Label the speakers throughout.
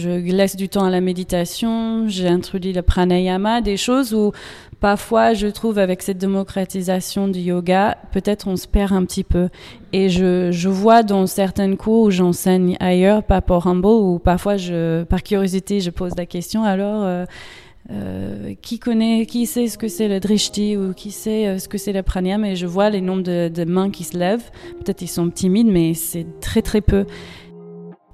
Speaker 1: Je laisse du temps à la méditation, j'ai introduit le pranayama, des choses où parfois je trouve avec cette démocratisation du yoga, peut-être on se perd un petit peu. Et je, vois dans certains cours où j'enseigne ailleurs, pas pour Humble, où parfois par curiosité je pose la question, alors... Euh, euh, qui connaît, qui sait ce que c'est le drishti ou qui sait euh, ce que c'est le pranayama? Et je vois les nombres de mains qui se lèvent. Peut-être ils sont timides, mais c'est très très peu.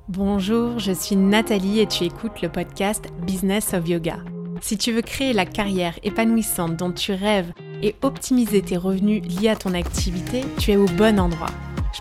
Speaker 2: Bonjour, je suis Nathalie et tu écoutes le podcast Business of Yoga. Si tu veux créer la carrière épanouissante dont tu rêves et optimiser tes revenus liés à ton activité, tu es au bon endroit.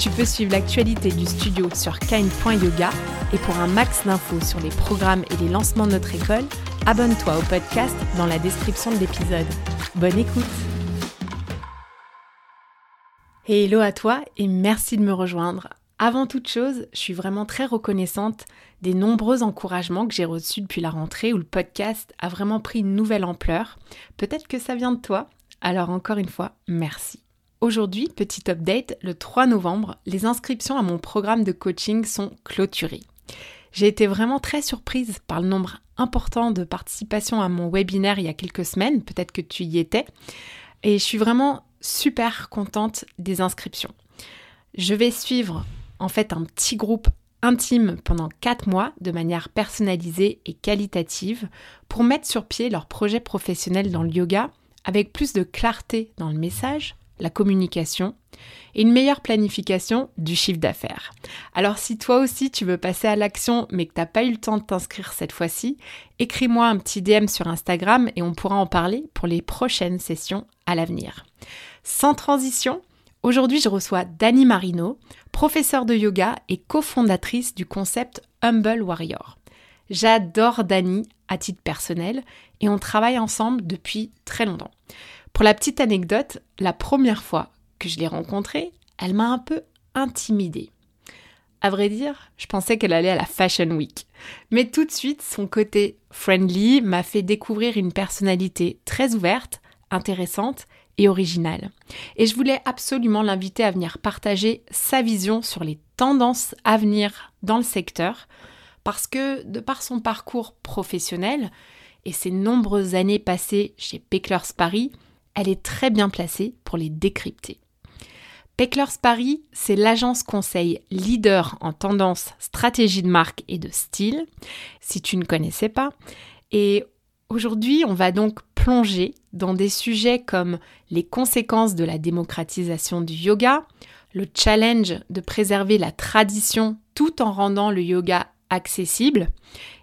Speaker 2: Tu peux suivre l'actualité du studio sur kine.yoga et pour un max d'infos sur les programmes et les lancements de notre école, abonne-toi au podcast dans la description de l'épisode. Bonne écoute hello à toi et merci de me rejoindre. Avant toute chose, je suis vraiment très reconnaissante des nombreux encouragements que j'ai reçus depuis la rentrée où le podcast a vraiment pris une nouvelle ampleur. Peut-être que ça vient de toi, alors encore une fois, merci. Aujourd'hui, petit update, le 3 novembre, les inscriptions à mon programme de coaching sont clôturées. J'ai été vraiment très surprise par le nombre important de participations à mon webinaire il y a quelques semaines, peut-être que tu y étais, et je suis vraiment super contente des inscriptions. Je vais suivre en fait un petit groupe intime pendant 4 mois de manière personnalisée et qualitative pour mettre sur pied leur projet professionnel dans le yoga avec plus de clarté dans le message, la communication et une meilleure planification du chiffre d'affaires. Alors si toi aussi tu veux passer à l'action mais que tu n'as pas eu le temps de t'inscrire cette fois-ci, écris-moi un petit DM sur Instagram et on pourra en parler pour les prochaines sessions à l'avenir. Sans transition, aujourd'hui je reçois Dani Marino, professeure de yoga et cofondatrice du concept Humble Warrior. J'adore Dani à titre personnel et on travaille ensemble depuis très longtemps. Pour la petite anecdote, la première fois que je l'ai rencontrée, elle m'a un peu intimidée. À vrai dire, je pensais qu'elle allait à la Fashion Week. Mais tout de suite, son côté friendly m'a fait découvrir une personnalité très ouverte, intéressante et originale. Et je voulais absolument l'inviter à venir partager sa vision sur les tendances à venir dans le secteur, parce que de par son parcours professionnel et ses nombreuses années passées chez Pecklers Paris, elle est très bien placée pour les décrypter. Pecklers Paris, c'est l'agence conseil leader en tendance, stratégie de marque et de style, si tu ne connaissais pas. Et aujourd'hui, on va donc plonger dans des sujets comme les conséquences de la démocratisation du yoga, le challenge de préserver la tradition tout en rendant le yoga accessible,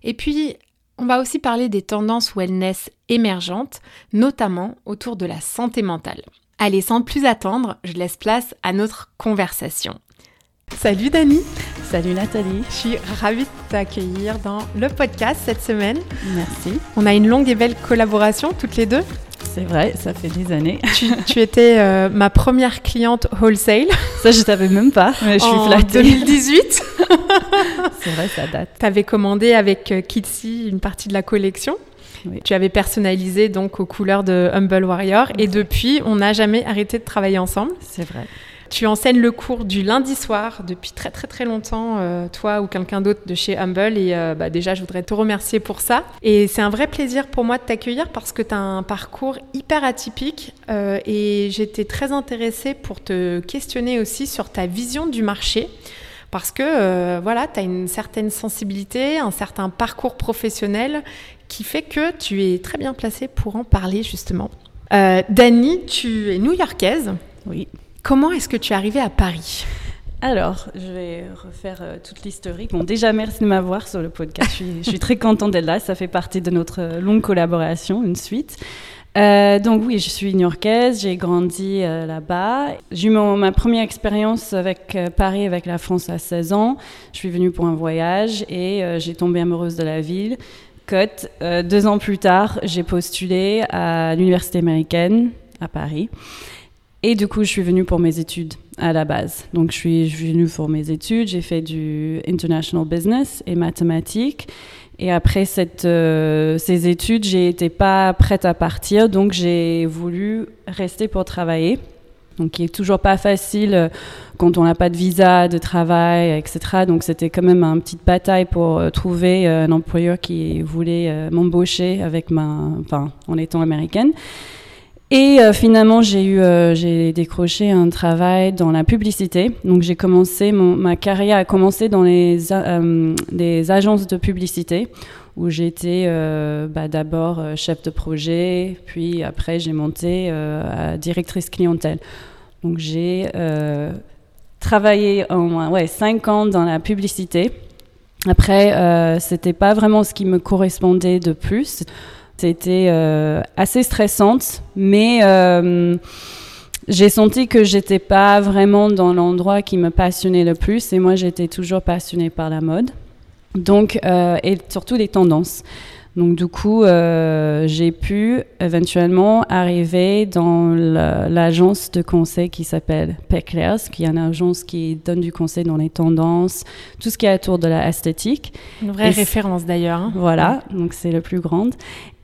Speaker 2: et puis on va aussi parler des tendances wellness émergentes, notamment autour de la santé mentale. Allez, sans plus attendre, je laisse place à notre conversation. Salut Dani
Speaker 1: Salut Nathalie
Speaker 2: Je suis ravie de t'accueillir dans le podcast cette semaine.
Speaker 1: Merci.
Speaker 2: On a une longue et belle collaboration toutes les deux.
Speaker 1: C'est vrai, ça fait des années.
Speaker 2: Tu, étais euh, ma première cliente wholesale.
Speaker 1: Ça, je savais même pas, mais je suis
Speaker 2: en
Speaker 1: flattée.
Speaker 2: 2018.
Speaker 1: C'est vrai, ça date.
Speaker 2: Tu avais commandé avec euh, Kitsy une partie de la collection.
Speaker 1: Oui.
Speaker 2: Tu avais personnalisé donc aux couleurs de Humble Warrior. Et depuis, on n'a jamais arrêté de travailler ensemble.
Speaker 1: C'est vrai.
Speaker 2: Tu enseignes le cours du lundi soir depuis très très très longtemps, euh, toi ou quelqu'un d'autre de chez Humble. Et euh, bah, déjà, je voudrais te remercier pour ça. Et c'est un vrai plaisir pour moi de t'accueillir parce que tu as un parcours hyper atypique. euh, et j'étais très intéressée pour te questionner aussi sur ta vision du marché. Parce que voilà, tu as une certaine sensibilité, un certain parcours professionnel qui fait que tu es très bien placée pour en parler justement. Dani, tu es new-yorkaise.
Speaker 1: Oui.
Speaker 2: Comment est-ce que tu es arrivée à Paris?
Speaker 1: Alors, je vais refaire euh, toute l'historique. Bon, déjà, merci de m'avoir sur le podcast. Je suis, très contente d'être là. Ça fait partie de notre euh, longue collaboration, une suite. Euh, donc oui, je suis new-yorkaise, j'ai grandi là-bas. J'ai eu ma première expérience avec Paris, avec la France à 16 ans. Je suis venue pour un voyage et j'ai tombé amoureuse de la ville. Cote, deux ans plus tard, j'ai postulé à l'université américaine à Paris. Et du coup, je suis venue pour mes études à la base. Donc, je suis, venue pour mes études. J'ai fait du international business et mathématiques. Et après euh, ces études, j'ai été pas prête à partir, donc j'ai voulu rester pour travailler. Donc, il est toujours pas facile euh, quand on n'a pas de visa, de travail, etc. Donc, c'était quand même une petite bataille pour euh, trouver un employeur qui voulait m'embaucher avec ma, en étant américaine. Et euh, finalement, j'ai eu, euh, décroché un travail dans la publicité. Donc, j'ai commencé mon, ma carrière a commencé dans les, euh, les agences de publicité où j'étais bah, d'abord chef de projet, puis après j'ai monté à directrice clientèle. Donc, j'ai travaillé au moins ouais, cinq ans dans la publicité. Après, c'était pas vraiment ce qui me correspondait de plus. C'était euh, assez stressante, mais euh, j'ai senti que j'étais pas vraiment dans l'endroit qui me passionnait le plus. Et moi, j'étais toujours passionnée par la mode. Donc, euh, et surtout les tendances. Donc du coup, j'ai pu éventuellement arriver dans l'agence de conseil qui s'appelle Peclairs, qui est une agence qui donne du conseil dans les tendances, tout ce qui est autour de la esthétique.
Speaker 2: Une vraie référence d'ailleurs. Hein.
Speaker 1: Voilà, donc c'est le plus grande.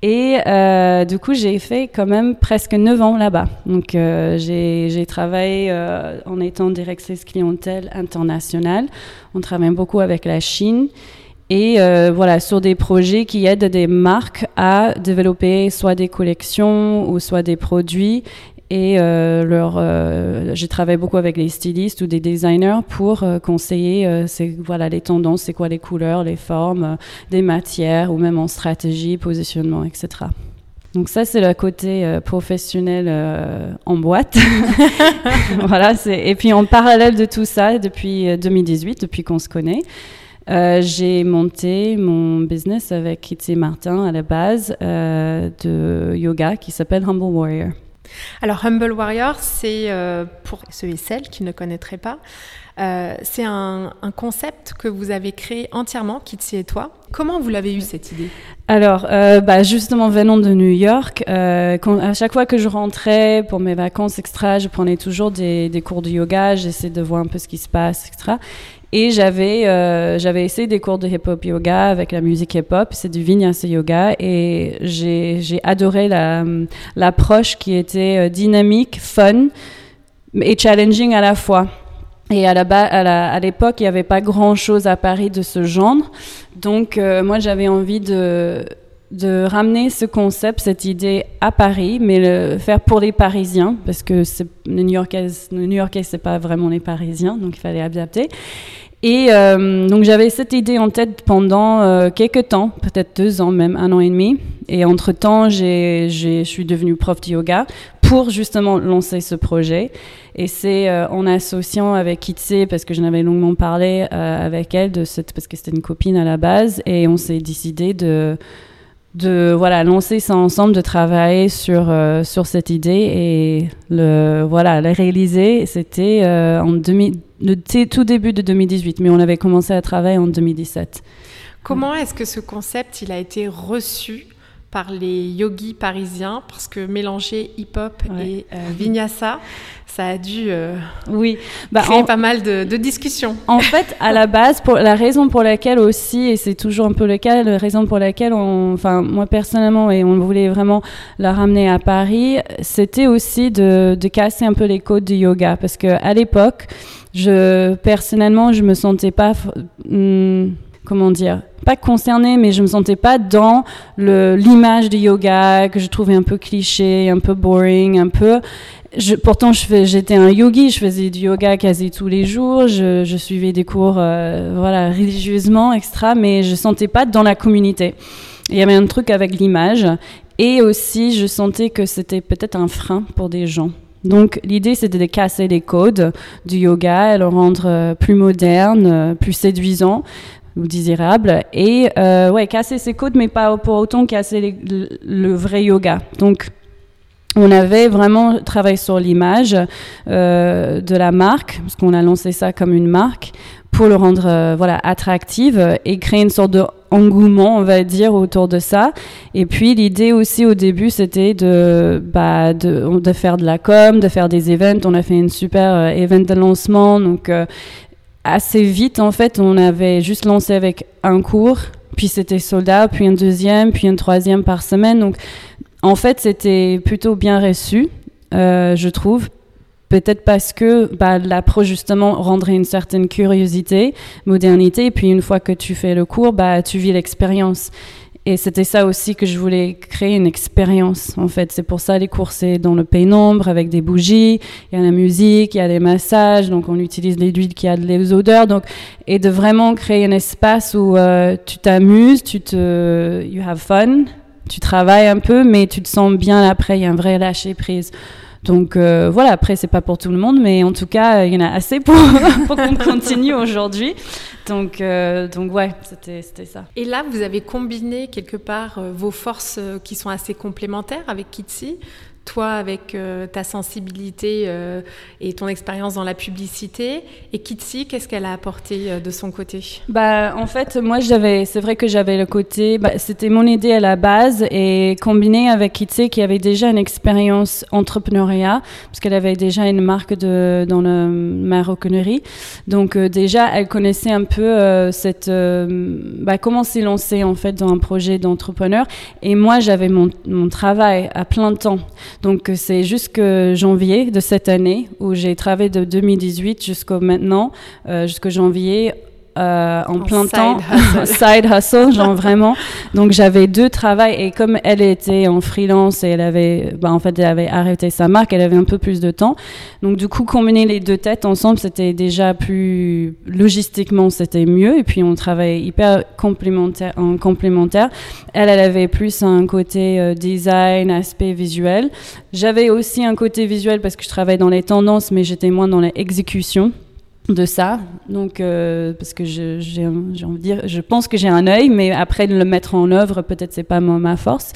Speaker 1: Et euh, du coup, j'ai fait quand même presque 9 ans là-bas. Donc euh, j'ai travaillé en étant directrice clientèle internationale. On travaille beaucoup avec la Chine et euh, voilà sur des projets qui aident des marques à développer soit des collections ou soit des produits et euh, leur euh, j'ai travaillé beaucoup avec les stylistes ou des designers pour conseiller c'est voilà les tendances c'est quoi les couleurs les formes des matières ou même en stratégie positionnement etc donc ça c'est le côté professionnel en boîte voilà et puis en parallèle de tout ça depuis 2018 depuis qu'on se connaît euh, j'ai monté mon business avec Kitty Martin à la base euh, de yoga qui s'appelle Humble Warrior.
Speaker 2: Alors Humble Warrior, c'est euh, pour ceux et celles qui ne connaîtraient pas, c'est un, concept que vous avez créé entièrement, Kitty et toi. Comment vous l'avez eu cette idée?
Speaker 1: Alors, bah, justement, venant de New York, à chaque fois que je rentrais pour mes vacances extra, je prenais toujours des, des cours de yoga, j'essayais de voir un peu ce qui se passe, etc. Et j'avais euh, j'avais essayé des cours de hip-hop yoga avec la musique hip-hop, c'est du vinyasa yoga, et j'ai adoré l'approche qui était euh, dynamique, fun et challenging à la fois. Et à l'époque, la, à l'époque, il n'y avait pas grand-chose à Paris de ce genre. Donc, euh, moi, j'avais envie de, de ramener ce concept, cette idée à Paris, mais le faire pour les Parisiens, parce que les New-Yorkais, les New-Yorkais, c'est pas vraiment les Parisiens, donc il fallait adapter. Et euh, donc j'avais cette idée en tête pendant euh, quelques temps, peut-être deux ans même, un an et demi. Et entre-temps, je suis devenue prof de yoga pour justement lancer ce projet. Et c'est euh, en associant avec Kitsé, parce que j'en avais longuement parlé euh, avec elle, de cette, parce que c'était une copine à la base, et on s'est décidé de de voilà lancer ça ensemble, de travailler sur sur cette idée et le voilà la réaliser. C'était en 2000 c'est tout début de 2018, mais on avait commencé à travailler en 2017.
Speaker 2: Comment est-ce que ce concept il a été reçu par les yogis parisiens? Parce que mélanger hip-hop et euh, vinyasa, ça a dû euh, oui. Bah, créer pas mal de, discussions.
Speaker 1: En fait, à la base, pour, la raison pour laquelle aussi, et c'est toujours un peu le cas, la raison pour laquelle, on, enfin moi personnellement, et on voulait vraiment la ramener à Paris, c'était aussi de, de casser un peu les codes du yoga parce que à l'époque je personnellement, je me sentais pas, hmm, comment dire pas concernée, mais je me sentais pas dans l'image du yoga que je trouvais un peu cliché, un peu boring, un peu. Je, pourtant, j'étais un yogi, je faisais du yoga quasi tous les jours, je, je suivais des cours, euh, voilà, religieusement, extra, mais je sentais pas dans la communauté. Il y avait un truc avec l'image, et aussi, je sentais que c'était peut-être un frein pour des gens. Donc l'idée c'était de casser les codes du yoga et le rendre euh, plus moderne, euh, plus séduisant, ou désirable. Et euh, ouais, casser ses codes, mais pas pour autant casser le, vrai yoga. Donc, on avait vraiment travaillé sur l'image euh, de la marque, parce qu'on a lancé ça comme une marque, pour le rendre voilà attractif et créer une sorte de engouement, on va dire, autour de ça. Et puis l'idée aussi au début, c'était de, bah, de, de, faire de la com, de faire des events. On a fait une super euh, event de lancement. Donc euh, assez vite, en fait, on avait juste lancé avec un cours, puis c'était soldat, puis un deuxième, puis un troisième par semaine. Donc en fait, c'était plutôt bien reçu, euh, je trouve, Peut-être parce que bah, l'approche justement rendrait une certaine curiosité, modernité, et puis une fois que tu fais le cours, bah, tu vis l'expérience. Et c'était ça aussi que je voulais créer une expérience, en fait. C'est pour ça les cours, c'est dans le pénombre, avec des bougies, il y a la musique, il y a des massages, donc on utilise les huiles qui a des odeurs. Donc, et de vraiment créer un espace où euh, tu t'amuses, tu te, you have fun, tu travailles un peu, mais tu te sens bien après, il y a un vrai lâcher prise. Donc euh, voilà, après c'est pas pour tout le monde, mais en tout cas il y en a assez pour, pour qu'on continue aujourd'hui. Donc, euh, donc ouais, c'était ça.
Speaker 2: Et là, vous avez combiné quelque part euh, vos forces qui sont assez complémentaires avec Kitsi toi avec euh, ta sensibilité euh, et ton expérience dans la publicité. Et Kitsi qu'est-ce qu'elle a apporté euh, de son côté?
Speaker 1: Bah en fait moi j'avais c'est vrai que j'avais le côté bah, c'était mon idée à la base et combiné avec Kitsi qui avait déjà une expérience entrepreneuriat parce qu'elle avait déjà une marque de dans le maroquinerie donc déjà elle connaissait un peu cette bah, comment s'y lancer en fait dans un projet d'entrepreneur. Et moi j'avais mon, mon travail à plein temps donc c'est jusqu'à janvier de cette année où j'ai travaillé de 2018 jusqu'au maintenant, euh, jusqu'au janvier euh, en, plein temps, side hustle, genre vraiment. Donc j'avais deux travails et comme elle était en freelance et elle avait, bah, en fait, elle avait arrêté sa marque, elle avait un peu plus de temps. Donc du coup, combiner les deux têtes ensemble, c'était déjà plus logistiquement, c'était mieux. Et puis on travaillait hyper complémentaire, en complémentaire. Elle, elle avait plus un côté euh, design, aspect visuel. J'avais aussi un côté visuel parce que je travaillais dans les tendances, mais j'étais moins dans l'exécution de ça. Donc, euh, parce que j'ai envie de dire, je pense que j'ai un œil, mais après de le mettre en œuvre, peut-être c'est pas ma force.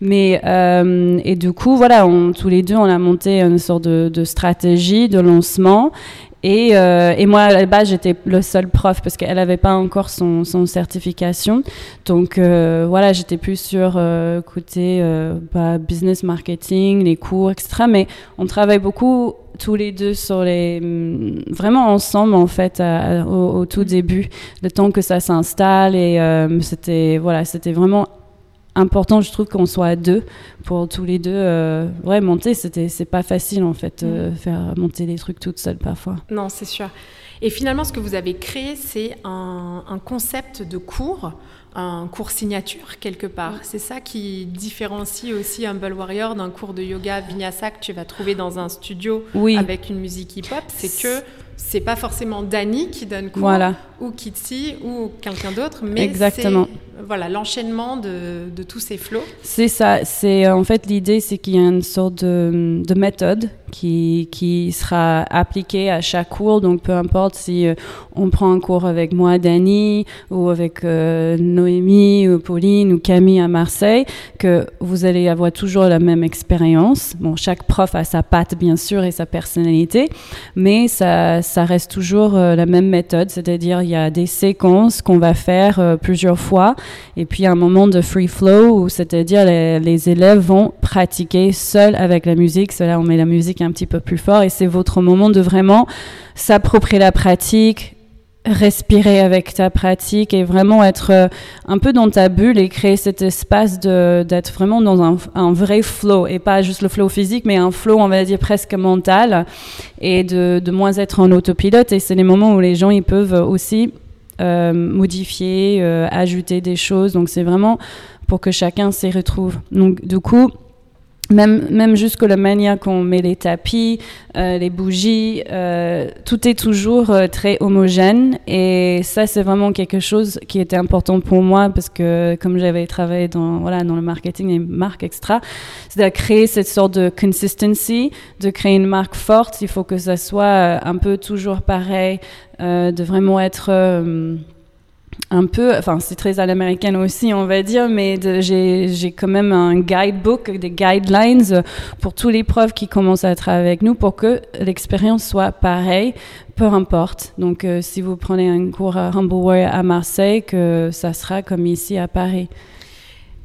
Speaker 1: Mais euh, et du coup, voilà, on, tous les deux, on a monté une sorte de, de stratégie de lancement. Et, euh, et, moi, à la base, j'étais le seul prof parce qu'elle n'avait pas encore son, certification. Donc, euh, voilà, j'étais plus sur euh, côté bah, business marketing, les cours, etc. Mais on travaille beaucoup tous les deux sur les mm, vraiment ensemble en fait au, tout début le temps que ça s'installe et euh, c'était voilà c'était vraiment important je trouve qu'on soit à deux pour tous les deux euh, ouais monter c'était c'est pas facile en fait euh, mm. faire monter les trucs toutes seules parfois
Speaker 2: non c'est sûr et finalement ce que vous avez créé c'est un, un concept de cours un cours signature quelque part. C'est ça qui différencie aussi Humble Warrior d'un cours de yoga vinyasa que tu vas trouver dans un studio avec une musique hip-hop. C'est que c'est pas forcément Dani qui donne cours ou Kitsi ou quelqu'un d'autre, mais Exactement. Voilà l'enchaînement de, de, tous ces flots.
Speaker 1: C'est ça. C'est en fait l'idée, c'est qu'il y a une sorte de, de, méthode qui, qui sera appliquée à chaque cours. Donc peu importe si euh, on prend un cours avec moi, Dani, ou avec euh, Noémie, ou Pauline, ou Camille à Marseille, que vous allez avoir toujours la même expérience. Bon, chaque prof a sa patte bien sûr et sa personnalité, mais ça ça reste toujours euh, la même méthode, c'est-à-dire il y a des séquences qu'on va faire euh, plusieurs fois, et puis un moment de free flow, c'est-à-dire les, élèves vont pratiquer seuls avec la musique. Cela, on met la musique un petit peu plus fort, et c'est votre moment de vraiment s'approprier la pratique, respirer avec ta pratique et vraiment être euh, un peu dans ta bulle et créer cet espace d'être vraiment dans un, un, vrai flow et pas juste le flow physique mais un flow on va dire presque mental et de, de moins être en autopilote et c'est les moments où les gens ils peuvent aussi euh, modifier, euh, ajouter des choses. Donc c'est vraiment pour que chacun s'y retrouve. Donc du coup même, même jusque la manière qu'on met les tapis, euh, les bougies, euh, tout est toujours euh, très homogène. Et ça, c'est vraiment quelque chose qui était important pour moi parce que comme j'avais travaillé dans, voilà, dans le marketing et marques extra, c'est de créer cette sorte de consistency, de créer une marque forte. Il faut que ça soit un peu toujours pareil, de vraiment être un peu, enfin c'est très à l'américaine aussi on va dire, mais j'ai quand même un guidebook, des guidelines pour tous les profs qui commencent à travailler avec nous pour que l'expérience soit pareille, peu importe. Donc euh, si vous prenez un cours à Humble Warrior à Marseille, que ça sera comme ici à Paris.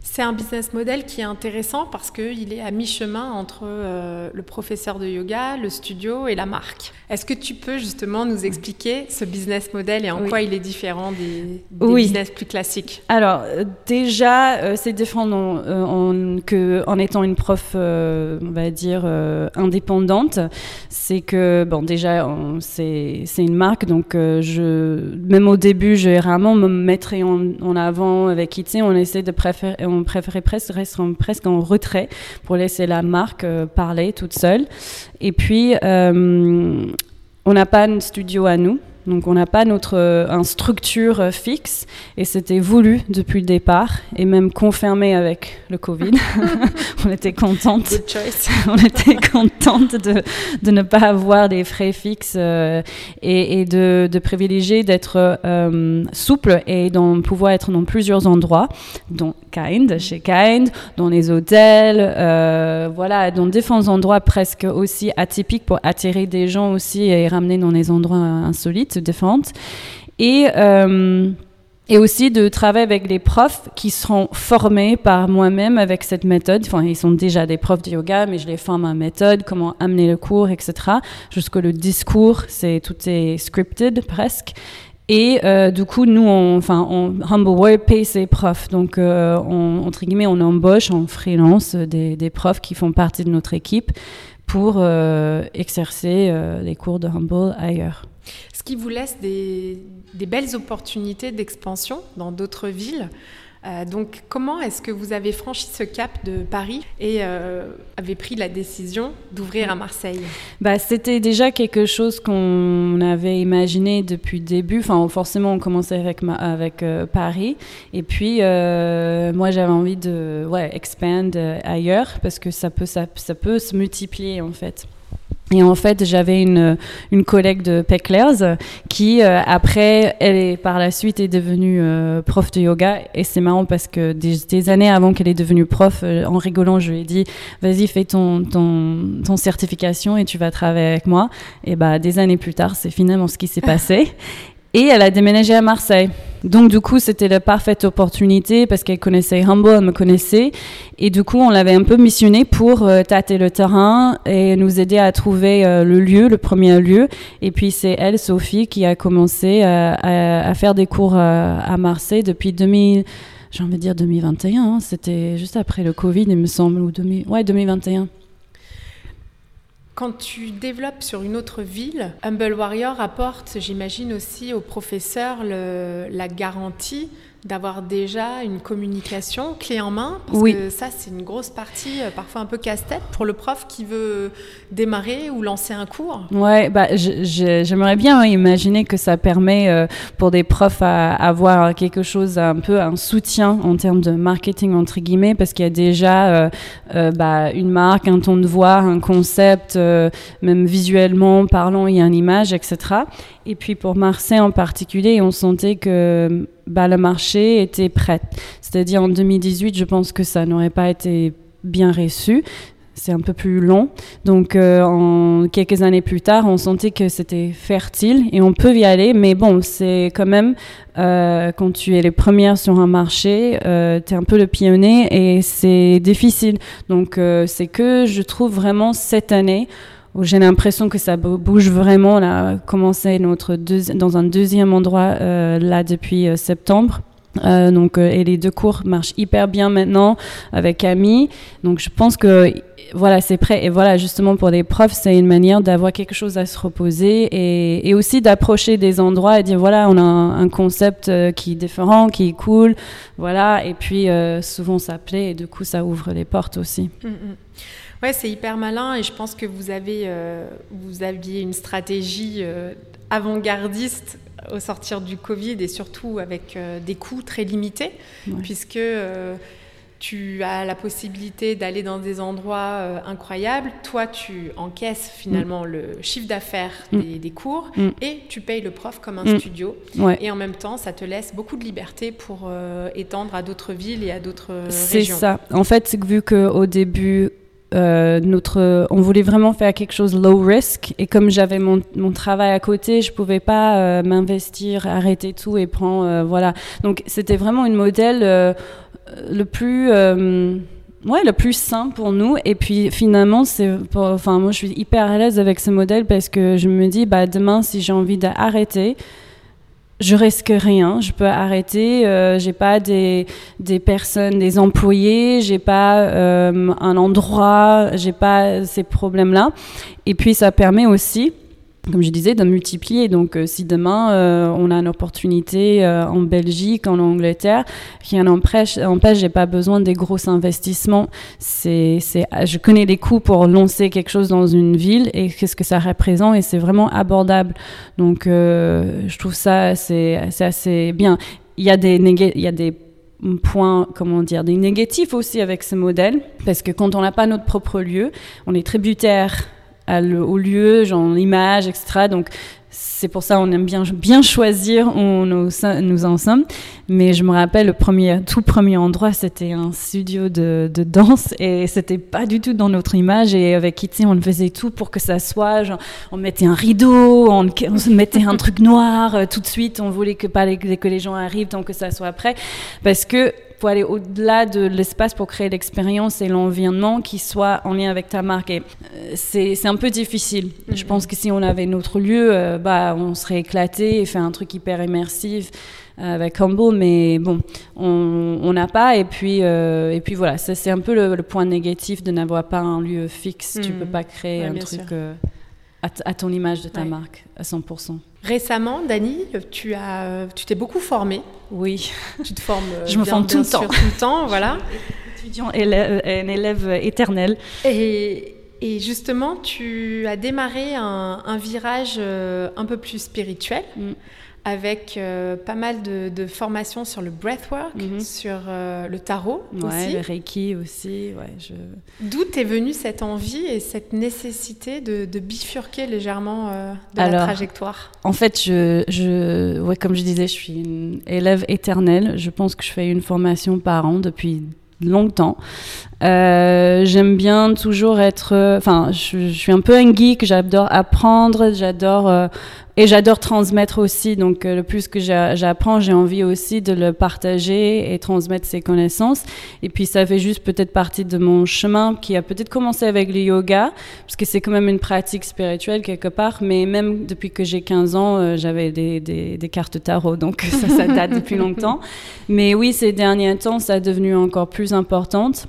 Speaker 2: C'est un business model qui est intéressant parce qu'il est à mi-chemin entre euh, le professeur de yoga, le studio et la marque. Est-ce que tu peux justement nous expliquer ce business model et en quoi il est différent des, business plus classiques?
Speaker 1: Alors euh, déjà, euh, c'est différent en, que, en étant une prof, on va dire, indépendante. C'est que, bon, déjà, c'est une marque, donc je, même au début, je rarement me mettrais en, avant avec Itsy. On essaie de préférer on préférait presque rester presque en retrait pour laisser la marque euh, parler toute seule. Et puis, euh, on n'a pas un studio à nous. Donc on n'a pas notre euh, un structure euh, fixe et c'était voulu depuis le départ et même confirmé avec le Covid. on était contente. on était contente de, de, ne pas avoir des frais fixes euh, et, et, de, de privilégier d'être souple et de pouvoir être dans plusieurs endroits, dont Chez Kind, dans les hôtels, voilà, dans différents endroits presque aussi atypiques pour attirer des gens aussi et ramener dans des endroits insolites différentes. Et, euh, et aussi de travailler avec des profs qui seront formés par moi-même avec cette méthode. Enfin, ils sont déjà des profs de yoga, mais je les forme en méthode, comment amener le cours, etc. Jusque le discours, c'est tout est scripted presque. Et euh, du coup, nous, enfin, Humble World paye ses profs. Donc, euh, entre guillemets, on embauche en freelance des, profs qui font partie de notre équipe pour exercer les cours de Humble ailleurs
Speaker 2: ce qui vous laisse des, belles opportunités d'expansion dans d'autres villes. Euh, donc, comment est-ce que vous avez franchi ce cap de Paris et euh, avez pris la décision d'ouvrir à Marseille?
Speaker 1: Bah, C'était déjà quelque chose qu'on avait imaginé depuis le début. Enfin, forcément, on commençait avec, euh, Paris. Et puis, moi, j'avais envie de ouais, expand ailleurs parce que ça peut, ça peut se multiplier, en fait. Et en fait, j'avais une, une collègue de Pecklers qui, euh, après, elle est par la suite est devenue euh, prof de yoga. Et c'est marrant parce que des, années avant qu'elle est devenue prof, euh, en rigolant, je lui ai dit, vas-y, fais ton, ton, ton, certification et tu vas travailler avec moi. Et bah, des années plus tard, c'est finalement ce qui s'est passé. Et elle a déménagé à Marseille. Donc du coup, c'était la parfaite opportunité parce qu'elle connaissait Humble, elle me connaissait. Et du coup, on l'avait un peu missionné pour euh, tâter le terrain et nous aider à trouver euh, le lieu, le premier lieu. Et puis c'est elle, Sophie, qui a commencé euh, à, faire des cours à Marseille depuis 2000, j'ai envie de dire 2021. Hein. C'était juste après le Covid, il me semble, ou 2000, ouais, 2021.
Speaker 2: Quand tu développes sur une autre ville, Humble Warrior apporte, j'imagine aussi aux professeurs la garantie d'avoir déjà une communication clé en main parce
Speaker 1: oui.
Speaker 2: que ça c'est une grosse partie euh, parfois un peu casse-tête pour le prof qui veut démarrer ou lancer un cours.
Speaker 1: Ouais, bah j'aimerais bien imaginer que ça permet euh, pour des profs à, avoir quelque chose un peu un soutien en termes de marketing entre guillemets parce qu'il y a déjà euh, bah, une marque, un ton de voix, un concept, même visuellement parlant, il y a une image, etc. Et puis pour Marseille en particulier, on sentait que bah, le marché était prêt. C'est-à-dire en 2018, je pense que ça n'aurait pas été bien reçu. C'est un peu plus long. Donc, euh, en quelques années plus tard, on sentait que c'était fertile et on peut y aller. Mais bon, c'est quand même, euh, quand tu es les premières sur un marché, euh, tu es un peu le pionnier et c'est difficile. Donc, euh, c'est que je trouve vraiment cette année, où j'ai l'impression que ça bouge vraiment. On a commencé notre dans un deuxième endroit euh, là depuis euh, septembre. Euh, donc euh, et les deux cours marchent hyper bien maintenant avec Camille. Donc je pense que voilà c'est prêt et voilà justement pour les profs c'est une manière d'avoir quelque chose à se reposer et, et aussi d'approcher des endroits et dire voilà on a un, concept euh, qui est différent qui est cool voilà et puis souvent ça plaît et du coup ça ouvre les portes aussi.
Speaker 2: Mm -hmm. Ouais, c'est hyper malin et je pense que vous avez, euh, vous aviez une stratégie euh, avant-gardiste au sortir du Covid et surtout avec euh, des coûts très limités, ouais. puisque tu as la possibilité d'aller dans des endroits euh, incroyables. Toi, tu encaisses finalement le chiffre d'affaires des, cours et tu payes le prof comme un studio. Et en même temps, ça te laisse beaucoup de liberté pour étendre à d'autres villes et à d'autres régions.
Speaker 1: C'est ça. En fait, vu qu'au début, euh, notre, on voulait vraiment faire quelque chose low risk et comme j'avais mon, mon, travail à côté, je pouvais pas euh, m'investir, arrêter tout et prendre euh, voilà. Donc c'était vraiment une modèle le plus ouais, le plus simple pour nous. Et puis finalement, c'est, enfin moi je suis hyper à l'aise avec ce modèle parce que je me dis bah demain si j'ai envie d'arrêter je risque rien, je peux arrêter. Euh, j'ai pas des, des personnes, des employés, j'ai pas euh, un endroit, j'ai pas ces problèmes-là. Et puis ça permet aussi comme je disais, de multiplier. Donc, euh, si demain euh, on a une opportunité euh, en Belgique, en Angleterre, rien n'empêche, empêche, j'ai pas besoin des gros investissements. C'est, je connais les coûts pour lancer quelque chose dans une ville et qu'est-ce que ça représente et c'est vraiment abordable. Donc, je trouve ça c'est, assez bien. Il y a des il y a des points, comment dire, des négatifs aussi avec ce modèle, parce que quand on n'a pas notre propre lieu, on est tributaire au lieu, genre l'image, etc. Donc c'est pour ça on aime bien bien choisir où nous, nous en sommes. Mais je me rappelle le premier, tout premier endroit, c'était un studio de, de danse et c'était pas du tout dans notre image. Et avec Kitty, on faisait tout pour que ça soit. Genre, on mettait un rideau, on, on mettait un truc noir euh, tout de suite. On voulait que pas les, que les gens arrivent tant que ça soit prêt, parce que faut aller au-delà de l'espace pour créer l'expérience et l'environnement qui soit en lien avec ta marque. Et euh, c'est un peu difficile. Je mhm. pense que si on avait notre lieu, euh, bah, on serait éclaté et fait un truc hyper immersif euh, avec Humble, mais bon, on n'a pas. Et puis, et puis voilà, c'est un peu le, point négatif de n'avoir pas un lieu fixe. Tu peux mhm. pas créer un truc à, ton image de ta marque à 100%.
Speaker 2: Récemment, Dani, tu as, tu t'es beaucoup formée.
Speaker 1: Oui.
Speaker 2: Tu te formes.
Speaker 1: Je me forme tout le temps.
Speaker 2: Tout le temps, voilà.
Speaker 1: Étudiant, élève, un élève éternel.
Speaker 2: Et, et, justement, tu as démarré un, un virage euh, un peu plus spirituel. Mm avec euh, pas mal de, formations sur le breathwork, mhm. sur euh, le tarot
Speaker 1: aussi. le reiki aussi. Ouais, je...
Speaker 2: D'où est venue cette envie et cette nécessité de, bifurquer légèrement euh, de la trajectoire?
Speaker 1: En fait, je, je, ouais, comme je disais, je suis une élève éternelle. Je pense que je fais une formation par an depuis longtemps. J'aime bien toujours être. Enfin, je, je, suis un peu un geek. J'adore apprendre. J'adore et j'adore transmettre aussi, donc euh, le plus que j'apprends, j'ai envie aussi de le partager et transmettre ces connaissances. Et puis ça fait juste peut-être partie de mon chemin qui a peut-être commencé avec le yoga, parce que c'est quand même une pratique spirituelle quelque part, mais même depuis que j'ai 15 ans, euh, j'avais des, des, des, cartes tarot, donc ça, ça date depuis longtemps. Mais oui, ces derniers temps, ça a devenu encore plus importante.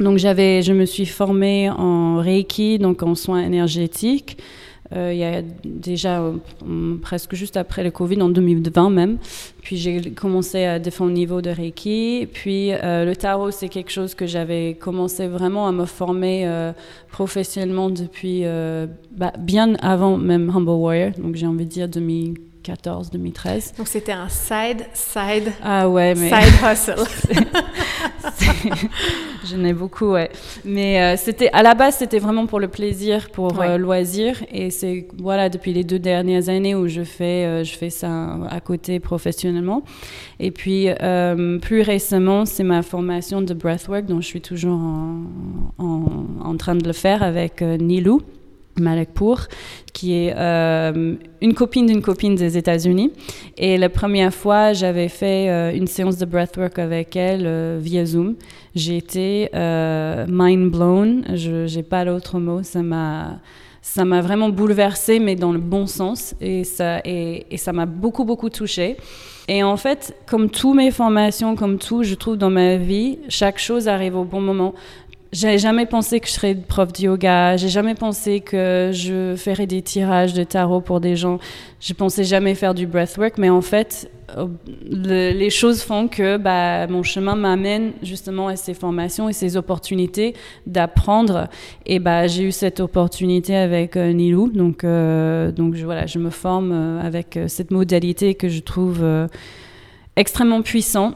Speaker 1: Donc j'avais, je me suis formée en Reiki, donc en soins énergétiques. Euh, il y a déjà euh, presque juste après le Covid, en 2020 même. Puis j'ai commencé à défendre au niveau de Reiki. Puis euh, le tarot, c'est quelque chose que j'avais commencé vraiment à me former professionnellement depuis bah, bien avant même Humble Warrior. Donc j'ai envie de dire 2014, 2013.
Speaker 2: Donc c'était un side, side,
Speaker 1: ah ouais, mais
Speaker 2: side hustle.
Speaker 1: Je n'ai beaucoup, ouais. Mais euh, c'était à la base, c'était vraiment pour le plaisir, pour euh, loisir. Et c'est voilà depuis les deux dernières années où je fais, euh, je fais ça à côté professionnellement. Et puis plus récemment, c'est ma formation de breathwork, dont je suis toujours en, en, en train de le faire avec Nilou. Malekpour, qui est euh, une copine d'une copine des États-Unis. Et la première fois, j'avais fait euh, une séance de breathwork avec elle euh, via Zoom. J'ai été mind blown. Je n'ai pas l'autre mot. Ça m'a ça m'a vraiment bouleversée, mais dans le bon sens. Et ça et, et ça m'a beaucoup, beaucoup touchée. Et en fait, comme toutes mes formations, comme tout, je trouve dans ma vie, chaque chose arrive au bon moment. J'ai jamais pensé que je serais prof de yoga. J'ai jamais pensé que je ferais des tirages de tarot pour des gens. Je pensais jamais faire du breathwork, mais en fait, euh, les choses font que bah, mon chemin m'amène justement à ces formations et ces opportunités d'apprendre. Et bah, j'ai eu cette opportunité avec euh, Nilou. Donc, euh, donc je, voilà, je me forme avec cette modalité que je trouve extrêmement puissante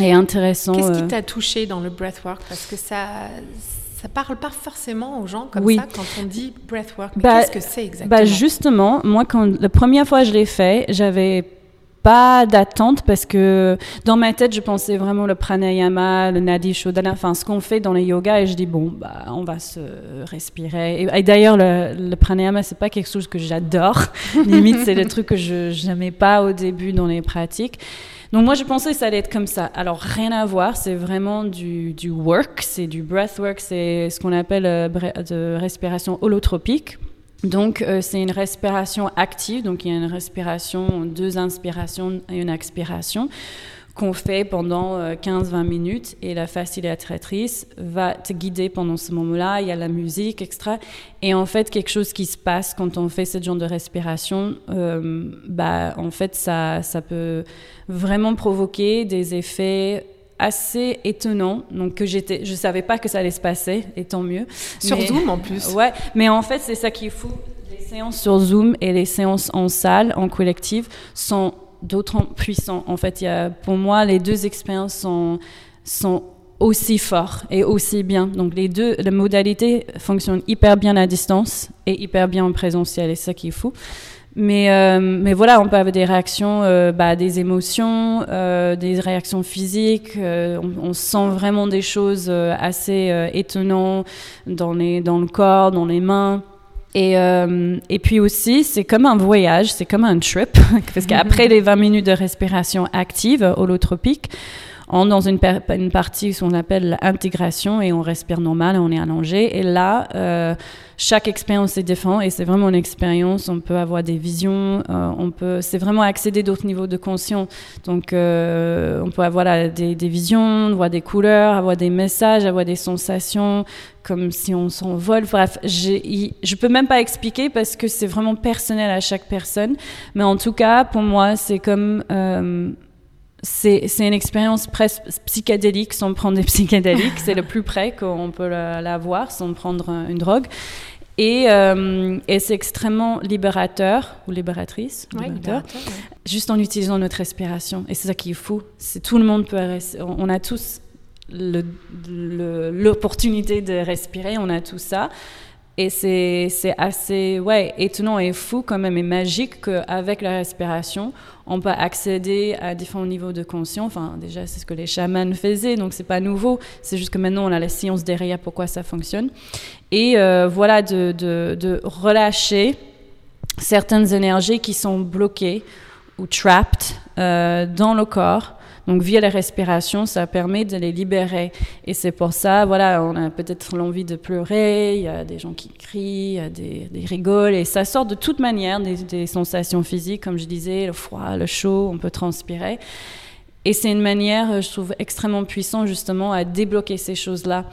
Speaker 1: et intéressant.
Speaker 2: Qu'est-ce qui
Speaker 1: euh.
Speaker 2: t'a touché dans le breathwork? Parce que ça, ça parle pas forcément aux gens comme
Speaker 1: Oui.
Speaker 2: ça quand on dit breathwork. Mais
Speaker 1: Bah,
Speaker 2: qu'est-ce que c'est exactement?
Speaker 1: Bah justement, moi quand la première fois je l'ai fait, j'avais pas d'attente parce que dans ma tête je pensais vraiment le pranayama, le nadi shodhana, enfin ce qu'on fait dans les yogas et je dis bon bah on va se respirer. Et, et d'ailleurs le, le pranayama c'est pas quelque chose que j'adore, limite c'est le truc que je n'aimais pas au début dans les pratiques. Donc moi je pensais que ça allait être comme ça. Alors rien à voir, c'est vraiment du, work, c'est du breathwork, c'est ce qu'on appelle euh, de respiration holotropique. Donc, euh, c'est une respiration active. Donc, il y a une respiration, deux inspirations et une expiration qu'on fait pendant euh, 15-20 minutes. Et la facilitatrice va te guider pendant ce moment-là. Il y a la musique, extra. Et en fait, quelque chose qui se passe quand on fait ce genre de respiration, euh, bah, en fait, ça, ça peut vraiment provoquer des effets assez étonnants. Donc, que j'étais, je savais pas que ça allait se passer, et tant mieux.
Speaker 2: Sur
Speaker 1: Mais-
Speaker 2: Zoom en plus.
Speaker 1: Ouais, mais en fait, c'est ça qui est fou. Les séances sur Zoom et les séances en salle, en collectif, sont d'autant puissants. En fait, pour moi, les deux expériences sont, aussi forts et aussi bien. Donc, les deux, la modalité fonctionne hyper bien à distance et hyper bien en présentiel, et c'est ça qui est fou. Mais, euh, voilà, on peut avoir des réactions, euh, bah, des émotions, euh, des réactions physiques. on, sent vraiment des choses assez étonnantes dans le corps, dans les mains. Et, euh, et puis aussi, c'est comme un voyage, c'est comme un trip, parce qu'après les 20 minutes de respiration active, holotropique, est dans une, une partie qu'on appelle l'intégration et on respire normal, on est allongé. Et là, euh, chaque expérience est différente et c'est vraiment une expérience. On peut avoir des visions, euh, on peut, c'est vraiment accéder d'autres niveaux de conscience. Donc, euh, on peut avoir des, des visions, voir des couleurs, avoir des messages, avoir des sensations, comme si on s'envole. Bref, j'ai- je peux même pas expliquer parce que c'est vraiment personnel à chaque personne. Mais en tout cas, pour moi, c'est comme euh, c'est une expérience presque psychédélique sans prendre des psychédéliques. c'est le plus près qu'on peut la- l'avoir sans prendre un- une drogue. Et, euh, et c'est extrêmement libérateur ou libératrice,
Speaker 2: Ouais,
Speaker 1: libérateur,
Speaker 2: libérateur, ouais.
Speaker 1: juste en utilisant notre respiration. Et c'est ça qui est fou. C'est tout le monde peut. On a tous l'opportunité de respirer. On a tout ça. Et c'est c'est assez ouais, étonnant et fou quand même et magique qu'avec la respiration, on peut accéder à différents niveaux de conscience. Enfin, déjà, c'est ce que les chamans faisaient, donc c'est pas nouveau. C'est juste que maintenant, on a la science derrière pourquoi ça fonctionne. Et euh, voilà, de, de, de relâcher certaines énergies qui sont bloquées ou trapped euh, dans le corps. Donc via la respiration, ça permet de les libérer. Et c'est pour ça, voilà, on a peut-être l'envie de pleurer, il y a des gens qui crient, il y a des, des rigoles, et ça sort de toute manière, des, des sensations physiques, comme je disais, le froid, le chaud, on peut transpirer. Et c'est une manière, je trouve, extrêmement puissante justement à débloquer ces choses-là.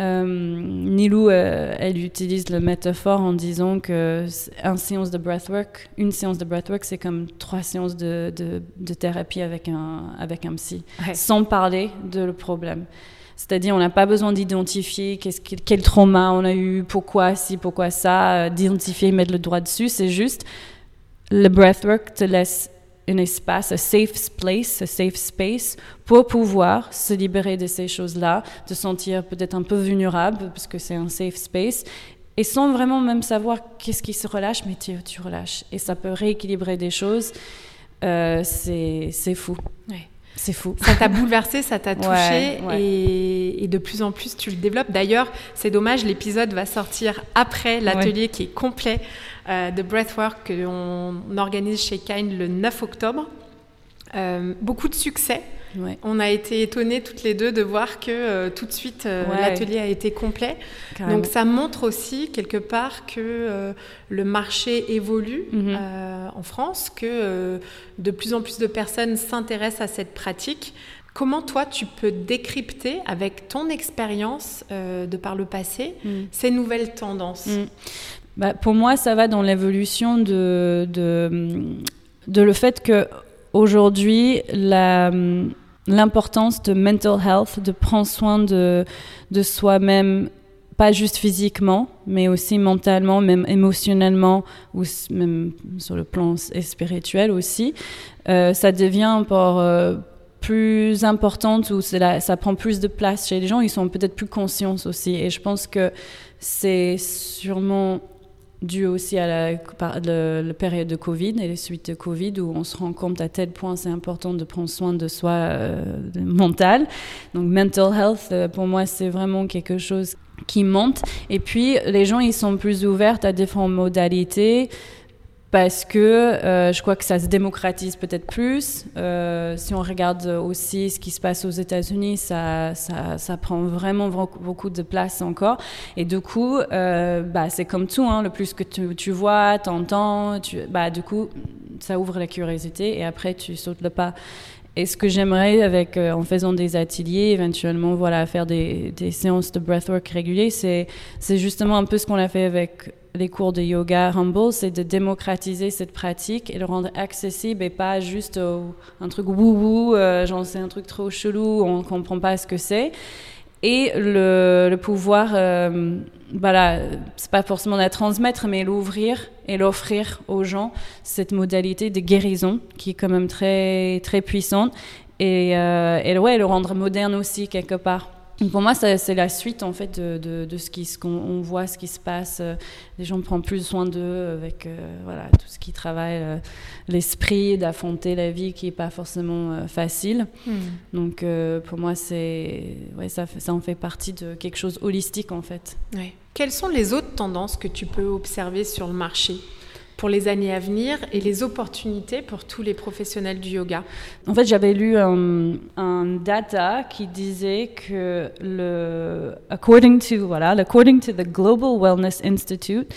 Speaker 1: Euh, Nilou, euh, elle utilise le métaphore en disant que un séance de breathwork, une séance de breathwork, c'est comme trois séances de, de, de thérapie avec un, avec un psy,
Speaker 2: Ouais.
Speaker 1: sans parler de le problème. C'est-à-dire, on n'a pas besoin d'identifier quel trauma on a eu, pourquoi ci, pourquoi ça, euh, d'identifier, mettre le doigt dessus. C'est juste, le breathwork te laisse un espace, un safe place, un safe space pour pouvoir se libérer de ces choses-là, de sentir peut-être un peu vulnérable parce que c'est un safe space et sans vraiment même savoir qu'est-ce qui se relâche, mais tu, tu relâches et ça peut rééquilibrer des choses. Euh, c'est fou.
Speaker 2: Ouais.
Speaker 1: C'est fou.
Speaker 2: Ça t'a bouleversé, ça t'a touché
Speaker 1: Ouais, ouais.
Speaker 2: Et, et de plus en plus tu le développes. D'ailleurs, c'est dommage, l'épisode va sortir après l'atelier qui est complet de Breathwork qu'on organise chez Kind le 9 octobre. Euh, beaucoup de succès.
Speaker 1: Ouais,
Speaker 2: On a été étonnés toutes les deux de voir que euh, tout de suite euh,
Speaker 1: Ouais.
Speaker 2: l'atelier a été complet.
Speaker 1: carrément.
Speaker 2: Donc ça montre aussi quelque part que euh, le marché évolue
Speaker 1: Mhm.
Speaker 2: euh, en France, que euh, de plus en plus de personnes s'intéressent à cette pratique. Comment toi tu peux décrypter avec ton expérience euh, de par le passé
Speaker 1: Mm.
Speaker 2: ces nouvelles tendances?
Speaker 1: Mm. Bah, pour moi, ça va dans l'évolution de, le fait que aujourd'hui, l'importance de mental health, de prendre soin de, soi-même, pas juste physiquement, mais aussi mentalement, même émotionnellement, ou même sur le plan spirituel aussi, euh, ça devient encore euh, plus importante ou ça prend plus de place chez les gens, ils sont peut-être plus conscients aussi. Et je pense que c'est sûrement dû aussi à la, période de Covid et les suites de Covid où on se rend compte à tel point c'est important de prendre soin de soi euh, mental. Donc mental health, euh, pour moi, c'est vraiment quelque chose qui monte. Et puis, les gens, ils sont plus ouverts à différentes modalités parce que euh, je crois que ça se démocratise peut-être plus. Euh, si on regarde aussi ce qui se passe aux États-Unis, ça, ça, prend vraiment beaucoup de place encore. Et du coup, euh, bah, c'est comme tout, hein, le plus que tu, tu vois, t'entends, tu, bah, du coup, ça ouvre la curiosité et après tu sautes le pas. Et ce que j'aimerais avec, en faisant des ateliers, éventuellement, voilà, faire des, des séances de breathwork réguliers, c'est, c'est justement un peu ce qu'on a fait avec les cours de yoga Humble, c'est de démocratiser cette pratique et le rendre accessible et pas juste un truc wou-wou, euh, genre c'est un truc trop chelou, on comprend pas ce que c'est. Et le, pouvoir, euh, voilà, c'est pas forcément la transmettre, mais l'ouvrir et l'offrir aux gens, cette modalité de guérison qui est quand même très, très puissante. Et, euh, et ouais, le rendre moderne aussi, quelque part pour moi, c'est la suite en fait de, de, ce qu'on voit, ce qui se passe. Euh, les gens prennent plus soin d'eux avec euh, voilà tout ce qui travaille euh, l'esprit, d'affronter la vie qui est pas forcément facile. Hmm. Donc pour moi, c'est ouais, ça, ça en fait partie de quelque chose holistique en fait.
Speaker 2: Quelles sont les autres tendances que tu peux observer sur le marché? Pour les années à venir et les opportunités pour tous les professionnels du yoga
Speaker 1: En fait, j'avais lu un, un, data qui disait que le according to voilà, according to the Global Wellness Institute,